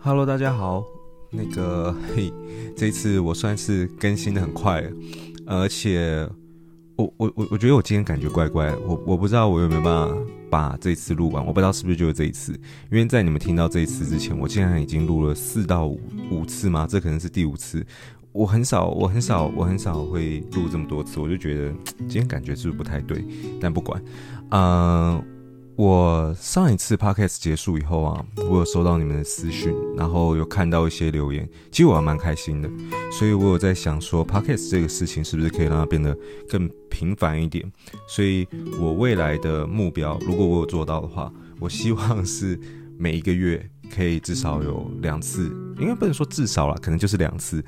Hello，大家好。那个嘿，这次我算是更新的很快，而且我我我我觉得我今天感觉怪怪的，我我不知道我有没有办法把这一次录完，我不知道是不是就是这一次，因为在你们听到这一次之前，我竟然已经录了四到五五次嘛，这可能是第五次。我很少，我很少，我很少会录这么多次，我就觉得今天感觉是不是不太对，但不管，嗯、我上一次 podcast 结束以后啊，我有收到你们的私讯，然后有看到一些留言，其实我还蛮开心的，所以我有在想说 podcast 这个事情是不是可以让它变得更频繁一点，所以我未来的目标，如果我有做到的话，我希望是每一个月。可以至少有两次，应该不能说至少啦，可能就是两次，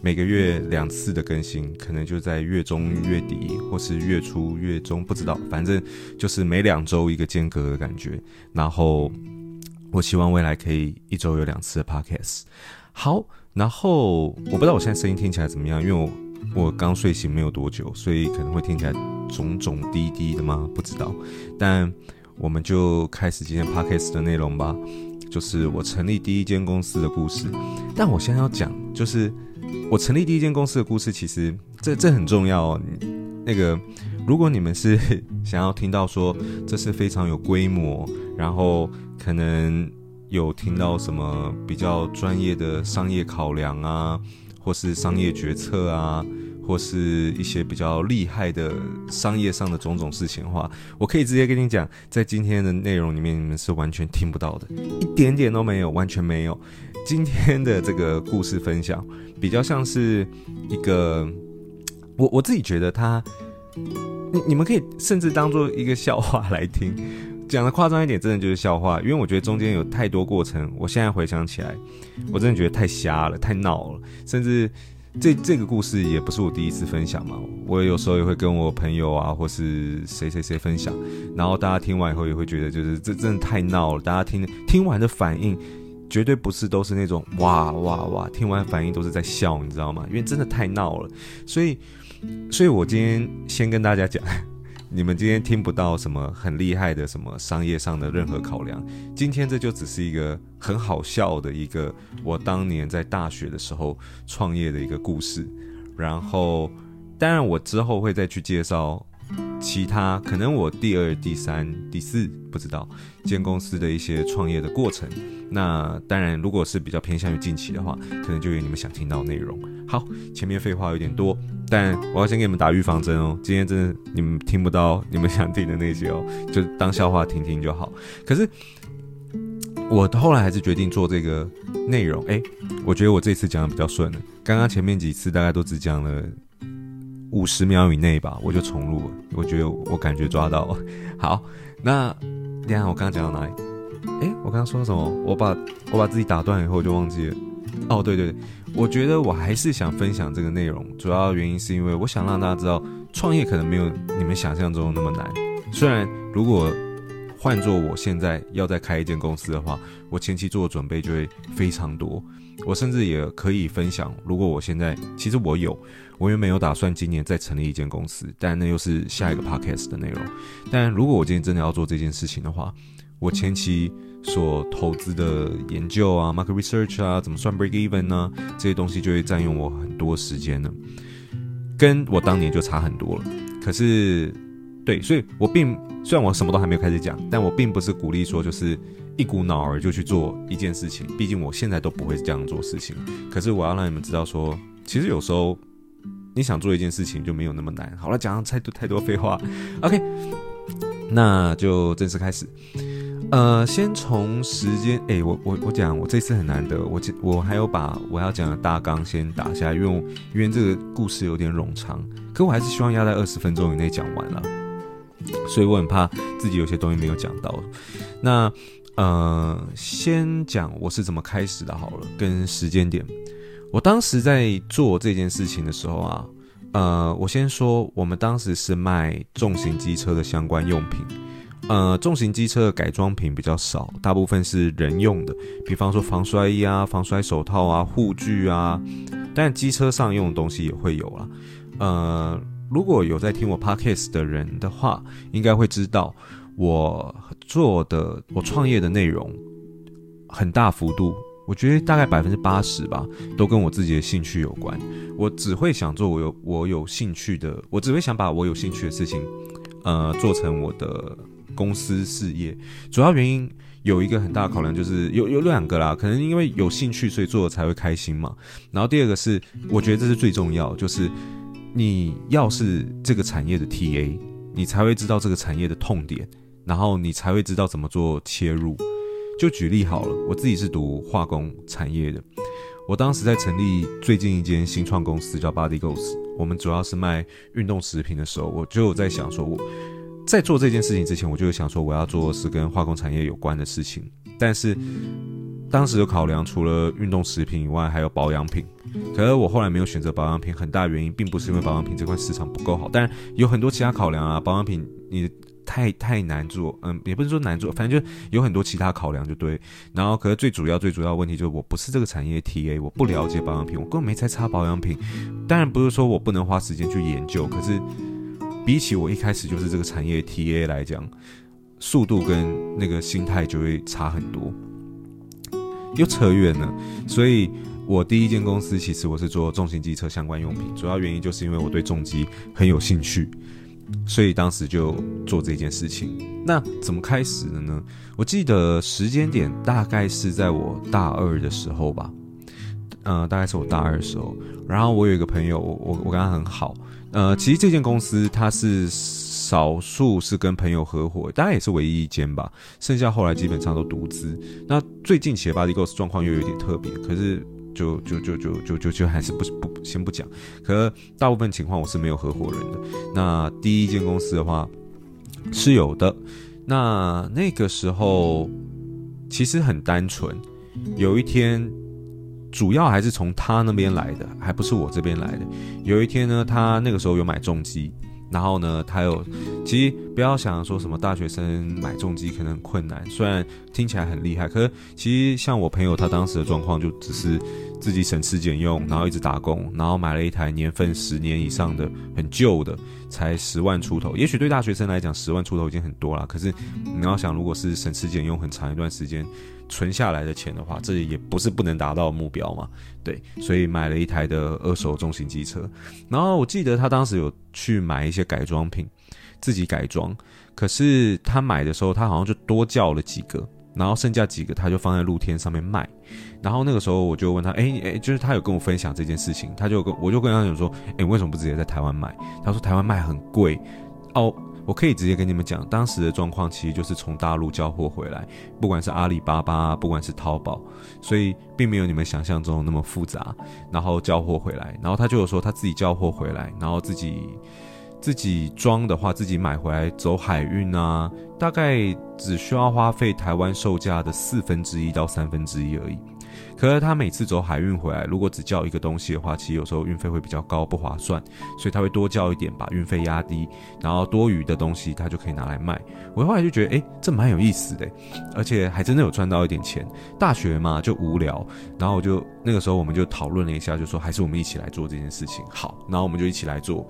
每个月两次的更新，可能就在月中、月底，或是月初、月中，不知道，反正就是每两周一个间隔的感觉。然后我希望未来可以一周有两次的 podcast。好，然后我不知道我现在声音听起来怎么样，因为我我刚睡醒没有多久，所以可能会听起来肿肿滴滴的吗？不知道。但我们就开始今天 podcast 的内容吧。就是我成立第一间公司的故事，但我现在要讲，就是我成立第一间公司的故事，其实这这很重要哦。那个，如果你们是想要听到说这是非常有规模，然后可能有听到什么比较专业的商业考量啊，或是商业决策啊。或是一些比较厉害的商业上的种种事情的话，我可以直接跟你讲，在今天的内容里面，你们是完全听不到的，一点点都没有，完全没有。今天的这个故事分享，比较像是一个，我我自己觉得他，你你们可以甚至当做一个笑话来听，讲的夸张一点，真的就是笑话，因为我觉得中间有太多过程，我现在回想起来，我真的觉得太瞎了，太闹了，甚至。这这个故事也不是我第一次分享嘛，我有时候也会跟我朋友啊，或是谁谁谁分享，然后大家听完以后也会觉得，就是这真的太闹了。大家听听完的反应，绝对不是都是那种哇哇哇，听完反应都是在笑，你知道吗？因为真的太闹了，所以，所以我今天先跟大家讲。你们今天听不到什么很厉害的什么商业上的任何考量，今天这就只是一个很好笑的一个我当年在大学的时候创业的一个故事，然后当然我之后会再去介绍。其他可能我第二、第三、第四不知道间公司的一些创业的过程。那当然，如果是比较偏向于近期的话，可能就有你们想听到的内容。好，前面废话有点多，但我要先给你们打预防针哦。今天真的你们听不到你们想听的那些哦，就当笑话听听就好。可是我后来还是决定做这个内容。诶，我觉得我这次讲的比较顺了。刚刚前面几次大概都只讲了。五十秒以内吧，我就重录。我觉得我感觉抓到了。好，那你看我刚刚讲到哪里？诶，我刚刚说什么？我把我把自己打断以后就忘记了。哦，对对对，我觉得我还是想分享这个内容，主要原因是因为我想让大家知道，创业可能没有你们想象中那么难。虽然如果换做我现在要再开一间公司的话，我前期做的准备就会非常多。我甚至也可以分享，如果我现在其实我有，我原本有打算今年再成立一间公司，但那又是下一个 podcast 的内容。但如果我今天真的要做这件事情的话，我前期所投资的研究啊、market research 啊、怎么算 break even 呢、这些东西就会占用我很多时间了，跟我当年就差很多了。可是，对，所以我并虽然我什么都还没有开始讲，但我并不是鼓励说就是。一股脑儿就去做一件事情，毕竟我现在都不会这样做事情。可是我要让你们知道说，其实有时候你想做一件事情就没有那么难。好了，讲太多太多废话，OK，那就正式开始。呃，先从时间，哎、我我我讲，我这次很难得，我我还有把我要讲的大纲先打下来，因为因为这个故事有点冗长，可我还是希望要在二十分钟以内讲完了，所以我很怕自己有些东西没有讲到。那。呃，先讲我是怎么开始的好了，跟时间点。我当时在做这件事情的时候啊，呃，我先说，我们当时是卖重型机车的相关用品。呃，重型机车的改装品比较少，大部分是人用的，比方说防摔衣啊、防摔手套啊、护具啊。但机车上用的东西也会有啦。呃，如果有在听我 podcast 的人的话，应该会知道。我做的我创业的内容很大幅度，我觉得大概百分之八十吧，都跟我自己的兴趣有关。我只会想做我有我有兴趣的，我只会想把我有兴趣的事情，呃，做成我的公司事业。主要原因有一个很大的考量，就是有有两个啦，可能因为有兴趣，所以做的才会开心嘛。然后第二个是，我觉得这是最重要，就是你要是这个产业的 TA，你才会知道这个产业的痛点，然后你才会知道怎么做切入。就举例好了，我自己是读化工产业的，我当时在成立最近一间新创公司叫 Body Ghost，我们主要是卖运动食品的时候，我就有在想说，我在做这件事情之前，我就有想说我要做是跟化工产业有关的事情，但是当时有考量，除了运动食品以外，还有保养品，可是我后来没有选择保养品，很大原因并不是因为保养品这块市场不够好，但有很多其他考量啊，保养品你。太太难做，嗯，也不是说难做，反正就有很多其他考量，就对。然后，可是最主要、最主要问题就是，我不是这个产业 TA，我不了解保养品，我根本没在擦保养品。当然不是说我不能花时间去研究，可是比起我一开始就是这个产业 TA 来讲，速度跟那个心态就会差很多。又扯远了，所以我第一间公司其实我是做重型机车相关用品，主要原因就是因为我对重机很有兴趣。所以当时就做这件事情。那怎么开始的呢？我记得时间点大概是在我大二的时候吧，呃，大概是我大二的时候。然后我有一个朋友，我我我跟他很好。呃，其实这间公司它是少数是跟朋友合伙，当然也是唯一一间吧。剩下后来基本上都独资。那最近企业 Body Go 状况又有点特别，可是。就就就就就就就还是不不先不讲，可是大部分情况我是没有合伙人的。那第一间公司的话是有的，那那个时候其实很单纯。有一天，主要还是从他那边来的，还不是我这边来的。有一天呢，他那个时候有买重机。然后呢，他有，其实不要想说什么大学生买重机可能很困难，虽然听起来很厉害，可是其实像我朋友他当时的状况就只是自己省吃俭用，然后一直打工，然后买了一台年份十年以上的很旧的，才十万出头。也许对大学生来讲十万出头已经很多了，可是你要想，如果是省吃俭用很长一段时间。存下来的钱的话，这也不是不能达到目标嘛。对，所以买了一台的二手重型机车。然后我记得他当时有去买一些改装品，自己改装。可是他买的时候，他好像就多叫了几个，然后剩下几个他就放在露天上面卖。然后那个时候我就问他，哎哎，就是他有跟我分享这件事情，他就跟我就跟他讲说，哎，为什么不直接在台湾卖？他说台湾卖很贵哦。我可以直接跟你们讲，当时的状况其实就是从大陆交货回来，不管是阿里巴巴，不管是淘宝，所以并没有你们想象中那么复杂。然后交货回来，然后他就有说他自己交货回来，然后自己自己装的话，自己买回来走海运啊，大概只需要花费台湾售价的四分之一到三分之一而已。可是他每次走海运回来，如果只叫一个东西的话，其实有时候运费会比较高，不划算，所以他会多叫一点，把运费压低，然后多余的东西他就可以拿来卖。我后来就觉得，诶，这蛮有意思的，而且还真的有赚到一点钱。大学嘛，就无聊，然后我就那个时候我们就讨论了一下，就说还是我们一起来做这件事情好，然后我们就一起来做，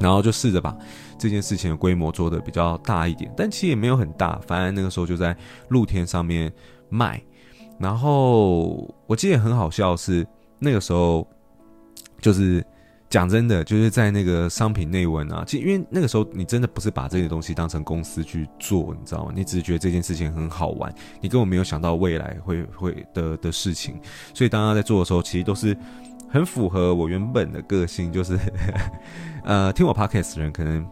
然后就试着把这件事情的规模做得比较大一点，但其实也没有很大，反正那个时候就在露天上面卖。然后我记得很好笑是那个时候，就是讲真的，就是在那个商品内文啊，其实因为那个时候你真的不是把这些东西当成公司去做，你知道吗？你只是觉得这件事情很好玩，你根本没有想到未来会会的的事情，所以当他在做的时候，其实都是很符合我原本的个性，就是 呃，听我 podcast 的人可能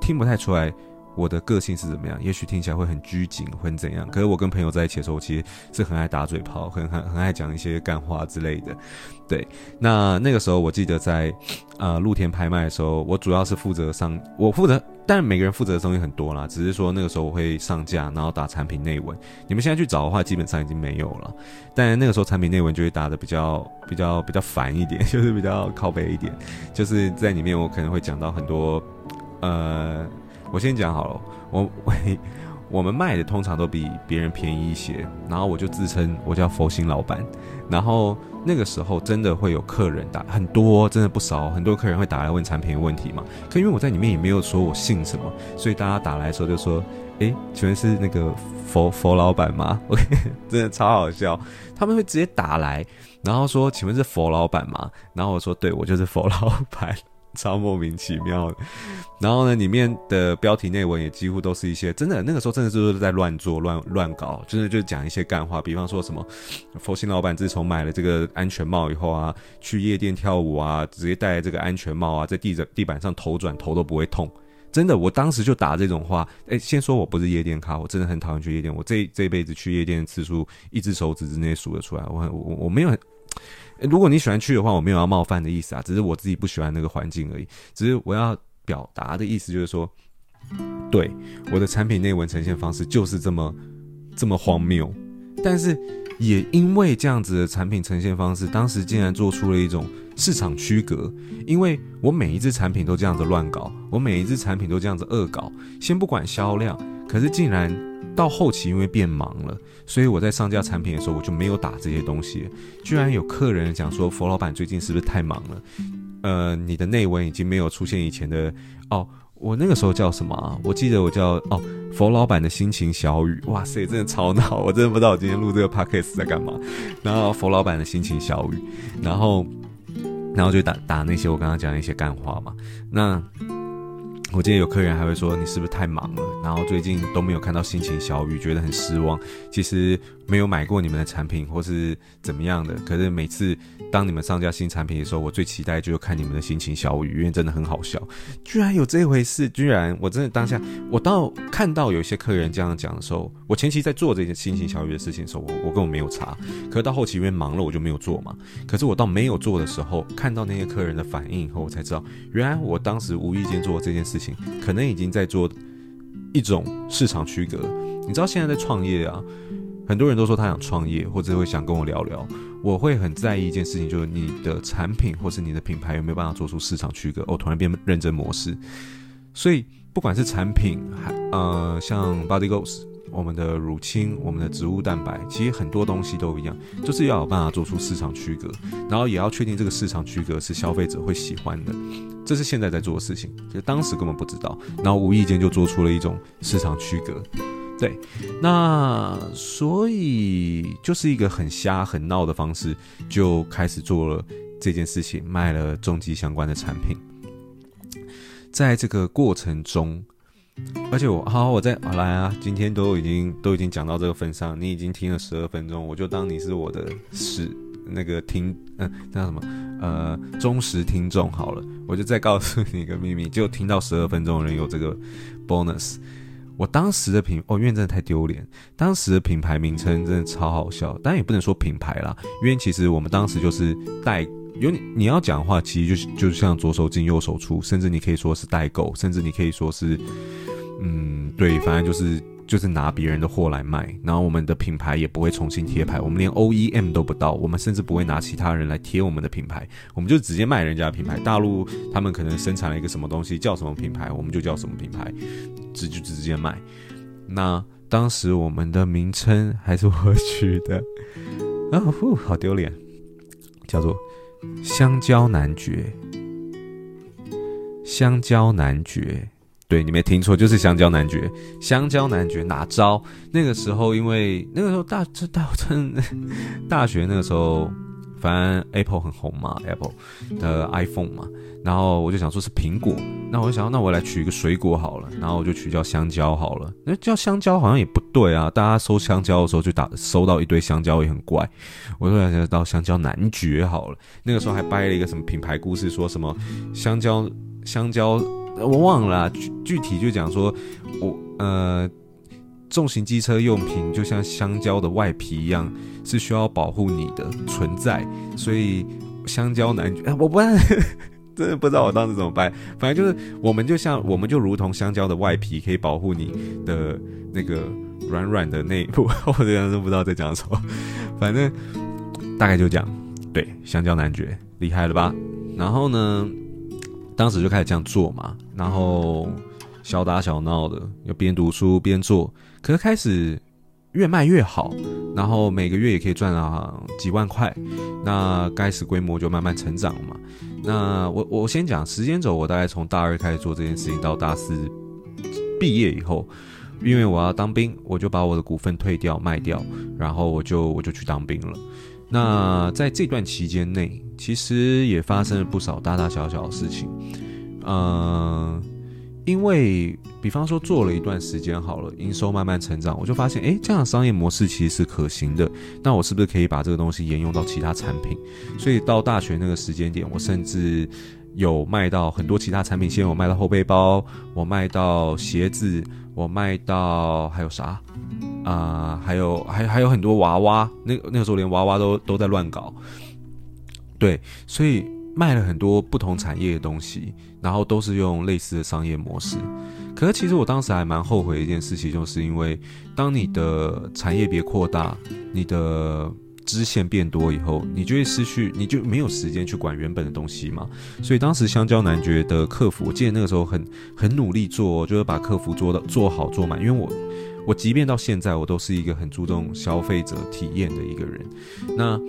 听不太出来。我的个性是怎么样？也许听起来会很拘谨，会怎样？可是我跟朋友在一起的时候，我其实是很爱打嘴炮，很很很爱讲一些干话之类的。对，那那个时候我记得在呃露天拍卖的时候，我主要是负责上，我负责，但每个人负责的东西很多啦。只是说那个时候我会上架，然后打产品内文。你们现在去找的话，基本上已经没有了。但那个时候产品内文就会打得比较比较比较烦一点，就是比较靠北一点。就是在里面我可能会讲到很多呃。我先讲好了，我我 我们卖的通常都比别人便宜一些，然后我就自称我叫佛心老板，然后那个时候真的会有客人打很多，真的不少，很多客人会打来问产品的问题嘛。可因为我在里面也没有说我姓什么，所以大家打来的时候就说：“诶，请问是那个佛佛老板吗？”OK，真的超好笑，他们会直接打来，然后说：“请问是佛老板吗？”然后我说：“对，我就是佛老板。”超莫名其妙的，然后呢，里面的标题内文也几乎都是一些真的，那个时候真的就是在乱做、乱乱搞，真的就讲一些干话，比方说什么佛心老板自从买了这个安全帽以后啊，去夜店跳舞啊，直接戴这个安全帽啊，在地着地板上头转头都不会痛，真的，我当时就打这种话。哎，先说我不是夜店咖，我真的很讨厌去夜店，我这这辈子去夜店次数一只手指之内数得出来，我很我我没有。如果你喜欢去的话，我没有要冒犯的意思啊，只是我自己不喜欢那个环境而已。只是我要表达的意思就是说，对，我的产品内文呈现方式就是这么这么荒谬。但是也因为这样子的产品呈现方式，当时竟然做出了一种市场区隔。因为我每一只产品都这样子乱搞，我每一只产品都这样子恶搞，先不管销量，可是竟然。到后期因为变忙了，所以我在上架产品的时候我就没有打这些东西。居然有客人讲说：“佛老板最近是不是太忙了？呃，你的内文已经没有出现以前的哦。”我那个时候叫什么啊？我记得我叫哦，佛老板的心情小雨。哇塞，真的超闹！我真的不知道我今天录这个 podcast 在干嘛。然后佛老板的心情小雨，然后然后就打打那些我刚刚讲的一些干话嘛。那。我记得有客人还会说，你是不是太忙了？然后最近都没有看到心情小雨，觉得很失望。其实没有买过你们的产品或是怎么样的，可是每次当你们上架新产品的时候，我最期待就是看你们的心情小雨，因为真的很好笑。居然有这回事！居然我真的当下，我到看到有些客人这样讲的时候，我前期在做这件心情小雨的事情的时候，我我根本没有查。可是到后期因为忙了，我就没有做嘛。可是我到没有做的时候，看到那些客人的反应以后，我才知道，原来我当时无意间做这件事情，可能已经在做一种市场区隔。你知道现在在创业啊，很多人都说他想创业，或者会想跟我聊聊。我会很在意一件事情，就是你的产品或是你的品牌有没有办法做出市场区隔。我突然变认真模式，所以不管是产品，还呃像 Body Goals。我们的乳清，我们的植物蛋白，其实很多东西都一样，就是要有办法做出市场区隔，然后也要确定这个市场区隔是消费者会喜欢的，这是现在在做的事情，就当时根本不知道，然后无意间就做出了一种市场区隔，对，那所以就是一个很瞎很闹的方式，就开始做了这件事情，卖了重机相关的产品，在这个过程中。而且我好，我在好来啊！今天都已经都已经讲到这个份上，你已经听了十二分钟，我就当你是我的是那个听，嗯、呃，叫什么呃忠实听众好了。我就再告诉你一个秘密，就听到十二分钟的人有这个 bonus。我当时的品哦，因为真的太丢脸，当时的品牌名称真的超好笑，当然也不能说品牌啦，因为其实我们当时就是代。有你你要讲的话，其实就是就像左手进右手出，甚至你可以说是代购，甚至你可以说是，嗯，对，反正就是就是拿别人的货来卖。然后我们的品牌也不会重新贴牌，我们连 OEM 都不到，我们甚至不会拿其他人来贴我们的品牌，我们就直接卖人家的品牌。大陆他们可能生产了一个什么东西，叫什么品牌，我们就叫什么品牌，直就直接卖。那当时我们的名称还是我取的，啊呼，好丢脸，叫做。香蕉男爵，香蕉男爵，对，你没听错，就是香蕉男爵。香蕉男爵哪招？那个时候，因为那个时候大这大真大学那个时候，反正 Apple 很红嘛，Apple 的 iPhone 嘛。然后我就想说是苹果，那我就想，那我来取一个水果好了，然后我就取叫香蕉好了。那叫香蕉好像也不对啊，大家搜香蕉的时候就打搜到一堆香蕉也很怪。我就想到香蕉男爵好了，那个时候还掰了一个什么品牌故事，说什么香蕉香蕉我忘了，具具体就讲说我呃重型机车用品就像香蕉的外皮一样，是需要保护你的存在，所以香蕉男爵，我不。真的不知道我当时怎么办，反正就是我们就像我们就如同香蕉的外皮，可以保护你的那个软软的内部。我这样都不知道在讲什么，反正大概就这样。对，香蕉男爵厉害了吧？然后呢，当时就开始这样做嘛，然后小打小闹的，要边读书边做，可是开始越卖越好，然后每个月也可以赚到几万块，那开始规模就慢慢成长嘛。那我我先讲时间轴，我大概从大二开始做这件事情到大四毕业以后，因为我要当兵，我就把我的股份退掉卖掉，然后我就我就去当兵了。那在这段期间内，其实也发生了不少大大小小的事情，嗯、因为，比方说做了一段时间好了，营收慢慢成长，我就发现，诶，这样的商业模式其实是可行的。那我是不是可以把这个东西沿用到其他产品？所以到大学那个时间点，我甚至有卖到很多其他产品线，我卖到后背包，我卖到鞋子，我卖到还有啥？啊、还有还还有很多娃娃。那那个时候连娃娃都都在乱搞。对，所以。卖了很多不同产业的东西，然后都是用类似的商业模式。可是其实我当时还蛮后悔一件事情，就是因为当你的产业别扩大，你的支线变多以后，你就会失去，你就没有时间去管原本的东西嘛。所以当时香蕉男爵的客服，我记得那个时候很很努力做，就是把客服做到做好做满。因为我我即便到现在，我都是一个很注重消费者体验的一个人。那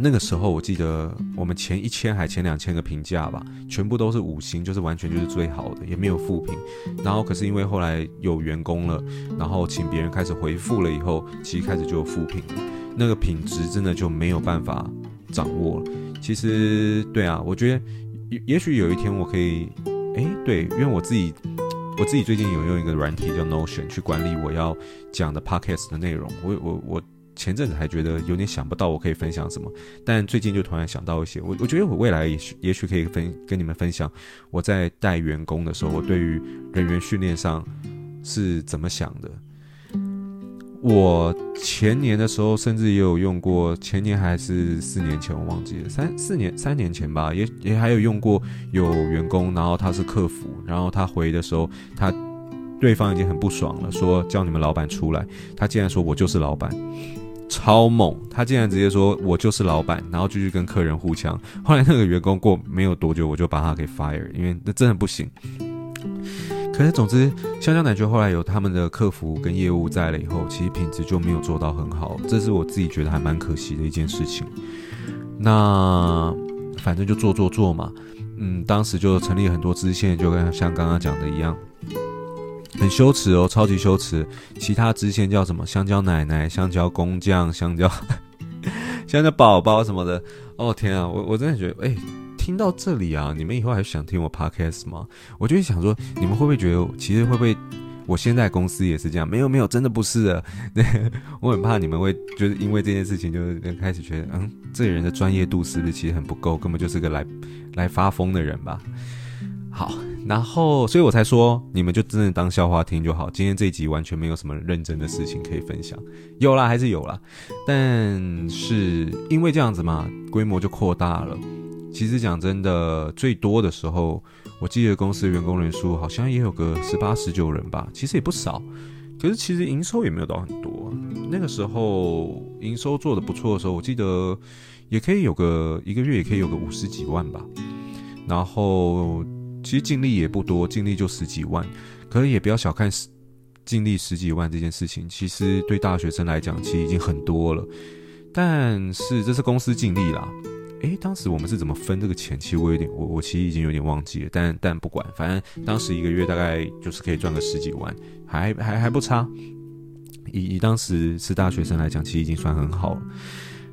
那个时候我记得我们前一千还前两千个评价吧，全部都是五星，就是完全就是最好的，也没有负评。然后可是因为后来有员工了，然后请别人开始回复了以后，其实开始就有负评，那个品质真的就没有办法掌握了。其实对啊，我觉得也也许有一天我可以，哎，对，因为我自己我自己最近有用一个软体叫 Notion 去管理我要讲的 Podcast 的内容，我我我。前阵子还觉得有点想不到我可以分享什么，但最近就突然想到一些。我我觉得我未来也许也许可以分跟你们分享我在带员工的时候，我对于人员训练上是怎么想的。我前年的时候甚至也有用过，前年还是四年前我忘记了，三四年三年前吧，也也还有用过。有员工，然后他是客服，然后他回的时候，他对方已经很不爽了，说叫你们老板出来，他竟然说我就是老板。超猛！他竟然直接说我就是老板，然后继续跟客人互呛。后来那个员工过没有多久，我就把他给 fire，因为那真的不行。可是总之，香蕉奶爵后来有他们的客服跟业务在了以后，其实品质就没有做到很好，这是我自己觉得还蛮可惜的一件事情。那反正就做做做嘛，嗯，当时就成立很多支线，就跟像刚刚讲的一样。很羞耻哦，超级羞耻。其他支线叫什么？香蕉奶奶、香蕉工匠、香蕉、香蕉宝宝什么的。哦天啊，我我真的觉得，哎，听到这里啊，你们以后还想听我 podcast 吗？我就想说，你们会不会觉得，其实会不会，我现在公司也是这样？没有没有，真的不是 的。我很怕你们会就是因为这件事情，就是开始觉得，嗯，这个人的专业度是不是其实很不够，根本就是个来来发疯的人吧？好。然后，所以我才说，你们就真的当笑话听就好。今天这一集完全没有什么认真的事情可以分享，有啦，还是有啦，但是因为这样子嘛，规模就扩大了。其实讲真的，最多的时候，我记得公司员工人数好像也有个十八、十九人吧，其实也不少。可是其实营收也没有到很多。那个时候营收做得不错的时候，我记得也可以有个一个月也可以有个五十几万吧。然后。其实净利也不多，净利就十几万，可是也不要小看净利十几万这件事情。其实对大学生来讲，其实已经很多了。但是这是公司净利啦。诶，当时我们是怎么分这个钱？其实我有点，我我其实已经有点忘记了。但但不管，反正当时一个月大概就是可以赚个十几万，还还还不差。以以当时是大学生来讲，其实已经算很好了。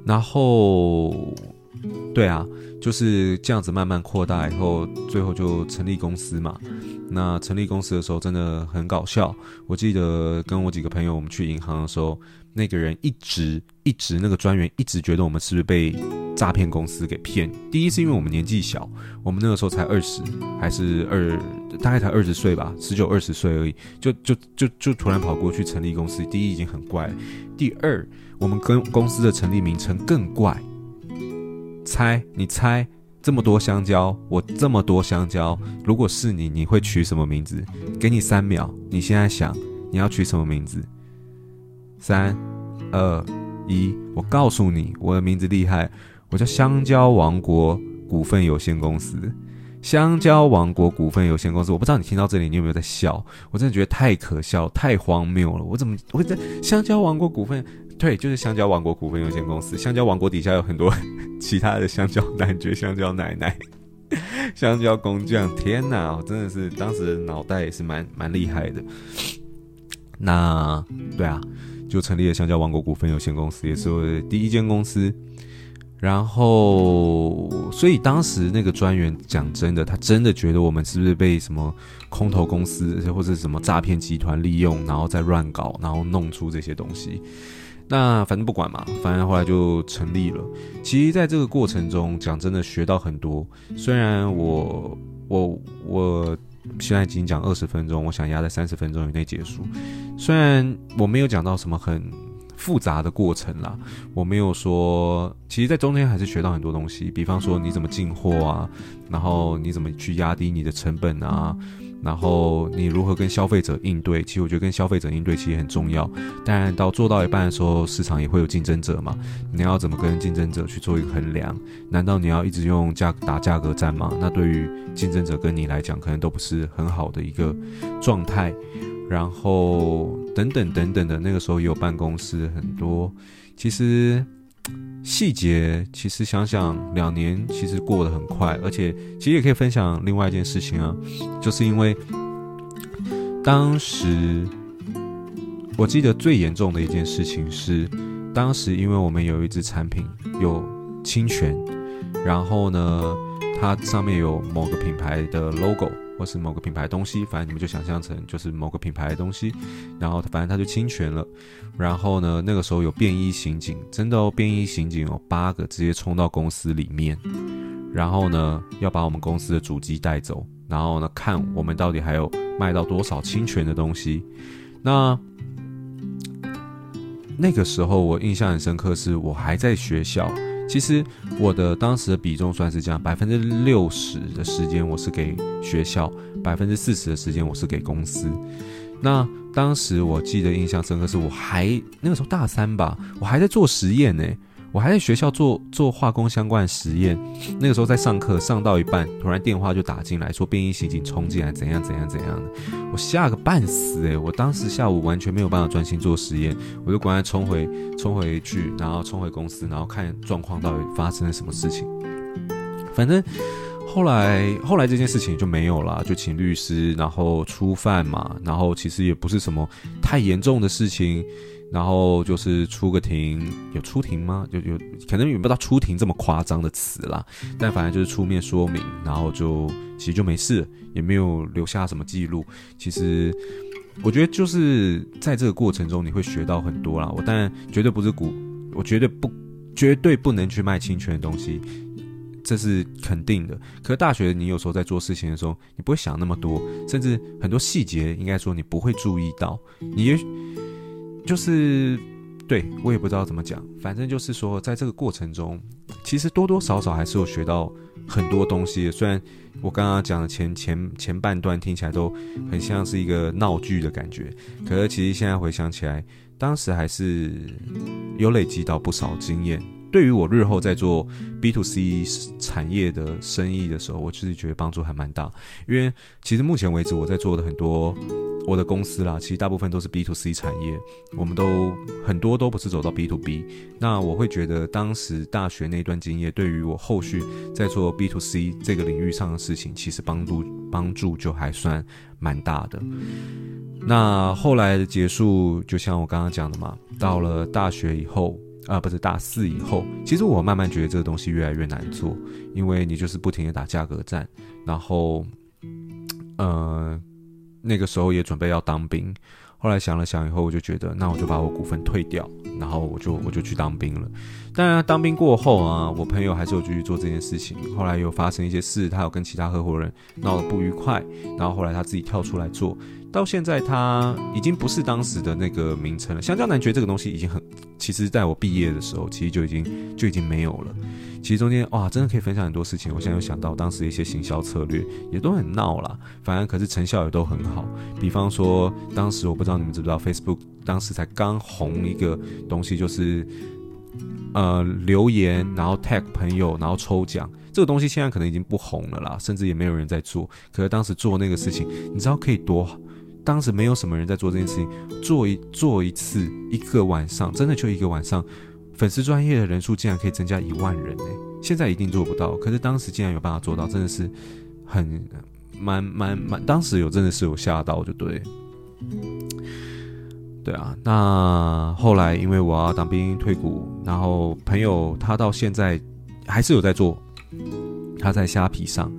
然后。对啊，就是这样子慢慢扩大以后，最后就成立公司嘛。那成立公司的时候真的很搞笑。我记得跟我几个朋友，我们去银行的时候，那个人一直一直那个专员一直觉得我们是不是被诈骗公司给骗。第一是因为我们年纪小，我们那个时候才二十，还是二，大概才二十岁吧，十九二十岁而已，就就就就突然跑过去成立公司。第一已经很怪，第二我们跟公司的成立名称更怪。猜，你猜，这么多香蕉，我这么多香蕉，如果是你，你会取什么名字？给你三秒，你现在想，你要取什么名字？三、二、一，我告诉你，我的名字厉害，我叫香蕉王国股份有限公司。香蕉王国股份有限公司，我不知道你听到这里你有没有在笑？我真的觉得太可笑、太荒谬了。我怎么我在香蕉王国股份？对，就是香蕉王国股份有限公司。香蕉王国底下有很多 其他的香蕉男爵、香蕉奶奶、香蕉工匠。天哪，真的是当时脑袋也是蛮蛮厉害的。那对啊，就成立了香蕉王国股份有限公司，也是我的第一间公司。然后，所以当时那个专员讲真的，他真的觉得我们是不是被什么空头公司或者什么诈骗集团利用，然后再乱搞，然后弄出这些东西。那反正不管嘛，反正后来就成立了。其实，在这个过程中，讲真的学到很多。虽然我我我现在已经讲二十分钟，我想压在三十分钟以内结束。虽然我没有讲到什么很。复杂的过程啦，我没有说，其实，在中间还是学到很多东西，比方说你怎么进货啊，然后你怎么去压低你的成本啊，然后你如何跟消费者应对。其实我觉得跟消费者应对其实很重要。当然，到做到一半的时候，市场也会有竞争者嘛，你要怎么跟竞争者去做一个衡量？难道你要一直用价打价格战吗？那对于竞争者跟你来讲，可能都不是很好的一个状态。然后等等等等的，那个时候也有办公室很多。其实细节，其实想想两年其实过得很快，而且其实也可以分享另外一件事情啊，就是因为当时我记得最严重的一件事情是，当时因为我们有一支产品有侵权，然后呢，它上面有某个品牌的 logo。或是某个品牌东西，反正你们就想象成就是某个品牌的东西，然后反正它就侵权了。然后呢，那个时候有便衣刑警，真的哦，便衣刑警有八个直接冲到公司里面，然后呢要把我们公司的主机带走，然后呢看我们到底还有卖到多少侵权的东西。那那个时候我印象很深刻，是我还在学校。其实我的当时的比重算是这样：百分之六十的时间我是给学校，百分之四十的时间我是给公司。那当时我记得印象深刻是，我还那个时候大三吧，我还在做实验呢。我还在学校做做化工相关的实验，那个时候在上课，上到一半，突然电话就打进来，说便衣刑警冲进来，怎样怎样怎样的，我吓个半死诶、我当时下午完全没有办法专心做实验，我就赶快冲回冲回去，然后冲回公司，然后看状况到底发生了什么事情。反正后来后来这件事情就没有了，就请律师，然后初犯嘛，然后其实也不是什么太严重的事情。然后就是出个庭，有出庭吗？就有可能有不到出庭这么夸张的词啦，但反正就是出面说明，然后就其实就没事，也没有留下什么记录。其实我觉得就是在这个过程中，你会学到很多啦。我当然绝对不是鼓，我绝对不绝对不能去卖侵权的东西，这是肯定的。可是大学你有时候在做事情的时候，你不会想那么多，甚至很多细节应该说你不会注意到，你也许。就是，对，我也不知道怎么讲，反正就是说，在这个过程中，其实多多少少还是有学到很多东西。虽然我刚刚讲的前前前半段听起来都很像是一个闹剧的感觉，可是其实现在回想起来，当时还是有累积到不少经验。对于我日后在做 B to C 产业的生意的时候，我自己觉得帮助还蛮大。因为其实目前为止我在做的很多我的公司啦，其实大部分都是 B to C 产业，我们都很多都不是走到 B to B。那我会觉得当时大学那段经验，对于我后续在做 B to C 这个领域上的事情，其实帮助帮助就还算蛮大的。那后来的结束，就像我刚刚讲的嘛，到了大学以后。啊，不是大四以后，其实我慢慢觉得这个东西越来越难做，因为你就是不停的打价格战，然后，呃，那个时候也准备要当兵，后来想了想以后，我就觉得，那我就把我股份退掉，然后我就我就去当兵了。当然，当兵过后啊，我朋友还是有继续做这件事情，后来又发生一些事，他有跟其他合伙人闹得不愉快，然后后来他自己跳出来做。到现在，他已经不是当时的那个名称了。香蕉男爵这个东西已经很，其实在我毕业的时候，其实就已经就已经没有了。其实中间哇，真的可以分享很多事情。我现在又想到当时一些行销策略也都很闹啦，反正可是成效也都很好。比方说，当时我不知道你们知不知道，Facebook 当时才刚红一个东西，就是呃留言，然后 tag 朋友，然后抽奖。这个东西现在可能已经不红了啦，甚至也没有人在做。可是当时做那个事情，你知道可以多？当时没有什么人在做这件事情，做一做一次一个晚上，真的就一个晚上，粉丝专业的人数竟然可以增加一万人呢、现在一定做不到，可是当时竟然有办法做到，真的是很蛮蛮蛮，当时有真的是有吓到，就对。对啊，那后来因为我要当兵退伍，然后朋友他到现在还是有在做。他在虾皮上，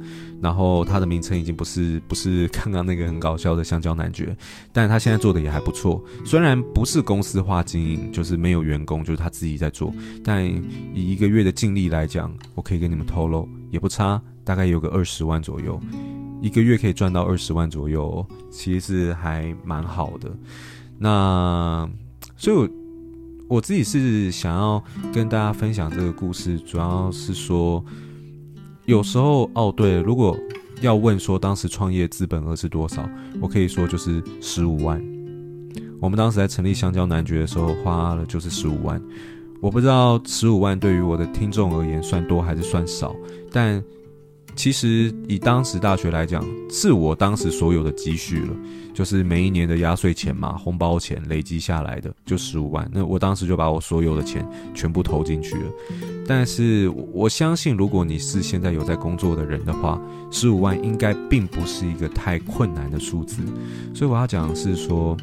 然后他的名称已经不是不是 刚刚那个很搞笑的香蕉男爵，但他现在做的也还不错。虽然不是公司化经营，就是没有员工，就是他自己在做，但以一个月的净利来讲，我可以跟你们透露，也不差，大概有个二十万左右，一个月可以赚到二十万左右，其实还蛮好的。那所以我，我自己是想要跟大家分享这个故事，主要是说。有时候哦，对，如果要问说当时创业资本额是多少，我可以说就是十五万。我们当时在成立香蕉男爵的时候花了就是十五万。我不知道十五万对于我的听众而言算多还是算少，但。其实以当时大学来讲，是我当时所有的积蓄了，就是每一年的压岁钱嘛，红包钱累积下来的就十五万。那我当时就把我所有的钱全部投进去了。但是我相信，如果你是现在有在工作的人的话，十五万应该并不是一个太困难的数字。所以我要讲的是说，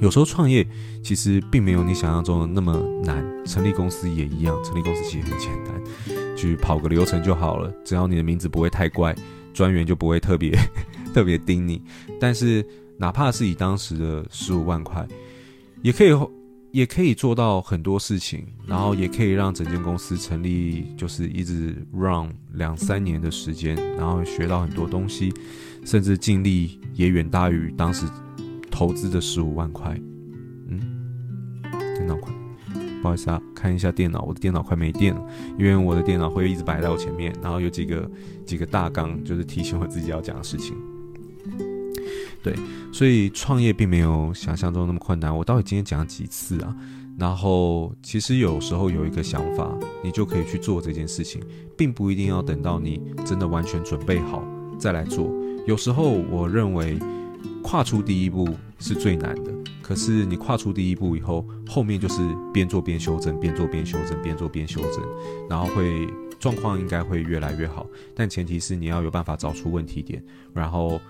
有时候创业其实并没有你想象中的那么难，成立公司也一样，成立公司其实很简单。去跑个流程就好了，只要你的名字不会太怪，专员就不会特别特别盯你。但是哪怕是以当时的十五万块，也可以也可以做到很多事情，然后也可以让整间公司成立，就是一直 run 两三年的时间，然后学到很多东西，甚至尽力也远大于当时投资的十五万块。嗯，电脑快。不好意思啊，看一下电脑，我的电脑快没电了，因为我的电脑会一直摆在我前面，然后有几个几个大纲，就是提醒我自己要讲的事情。对，所以创业并没有想象中那么困难。我到底今天讲了几次啊？然后其实有时候有一个想法，你就可以去做这件事情，并不一定要等到你真的完全准备好再来做。有时候我认为。跨出第一步是最难的，可是你跨出第一步以后，后面就是边做边修正，边做边修正，边做边修正，然后会状况应该会越来越好。但前提是你要有办法找出问题点，然后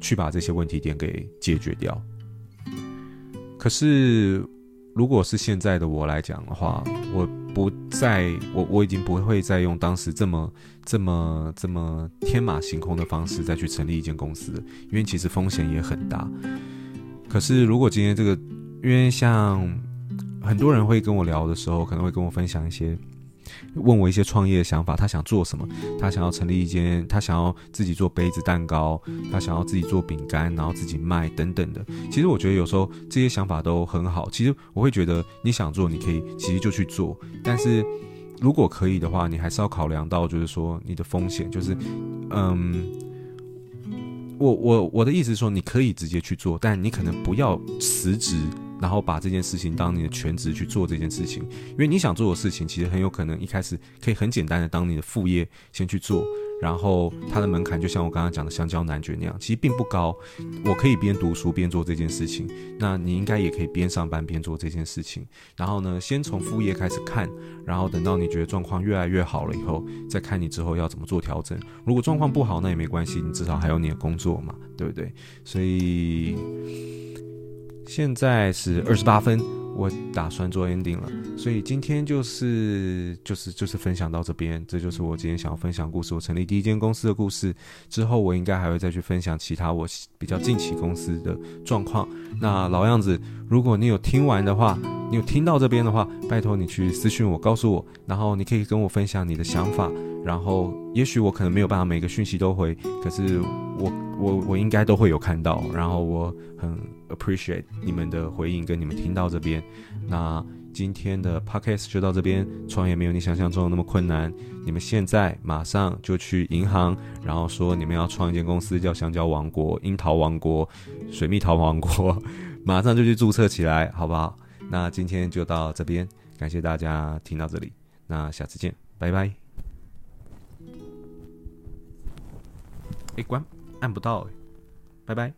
去把这些问题点给解决掉。可是如果是现在的我来讲的话，我。不再，我我已经不会再用当时这么这么这么天马行空的方式再去成立一间公司，因为其实风险也很大。可是如果今天这个，因为像很多人会跟我聊的时候，可能会跟我分享一些。问我一些创业的想法，他想做什么？他想要成立一间，他想要自己做杯子蛋糕，他想要自己做饼干，然后自己卖等等的。其实我觉得有时候这些想法都很好。其实我会觉得你想做，你可以其实就去做。但是如果可以的话，你还是要考量到，就是说你的风险，就是嗯，我我我的意思是说，你可以直接去做，但你可能不要辞职。然后把这件事情当你的全职去做这件事情，因为你想做的事情，其实很有可能一开始可以很简单的当你的副业先去做，然后它的门槛就像我刚刚讲的香蕉男爵那样，其实并不高。我可以边读书边做这件事情，那你应该也可以边上班边做这件事情。然后呢，先从副业开始看，然后等到你觉得状况越来越好了以后，再看你之后要怎么做调整。如果状况不好，那也没关系，你至少还有你的工作嘛，对不对？所以。现在是二十八分，我打算做 ending 了，所以今天就是就是就是分享到这边，这就是我今天想要分享故事。我成立第一间公司的故事之后，我应该还会再去分享其他我比较近期公司的状况。那老样子，如果你有听完的话，你有听到这边的话，拜托你去私讯我，告诉我，然后你可以跟我分享你的想法。然后，也许我可能没有办法每个讯息都回，可是我我我应该都会有看到。然后我很 appreciate 你们的回应跟你们听到这边。那今天的 podcast 就到这边。创业没有你想象中的那么困难。你们现在马上就去银行，然后说你们要创一间公司，叫香蕉王国、樱桃王国、水蜜桃王国，马上就去注册起来，好不好？那今天就到这边。感谢大家听到这里，那下次见，拜拜。哎，关按不到，拜拜。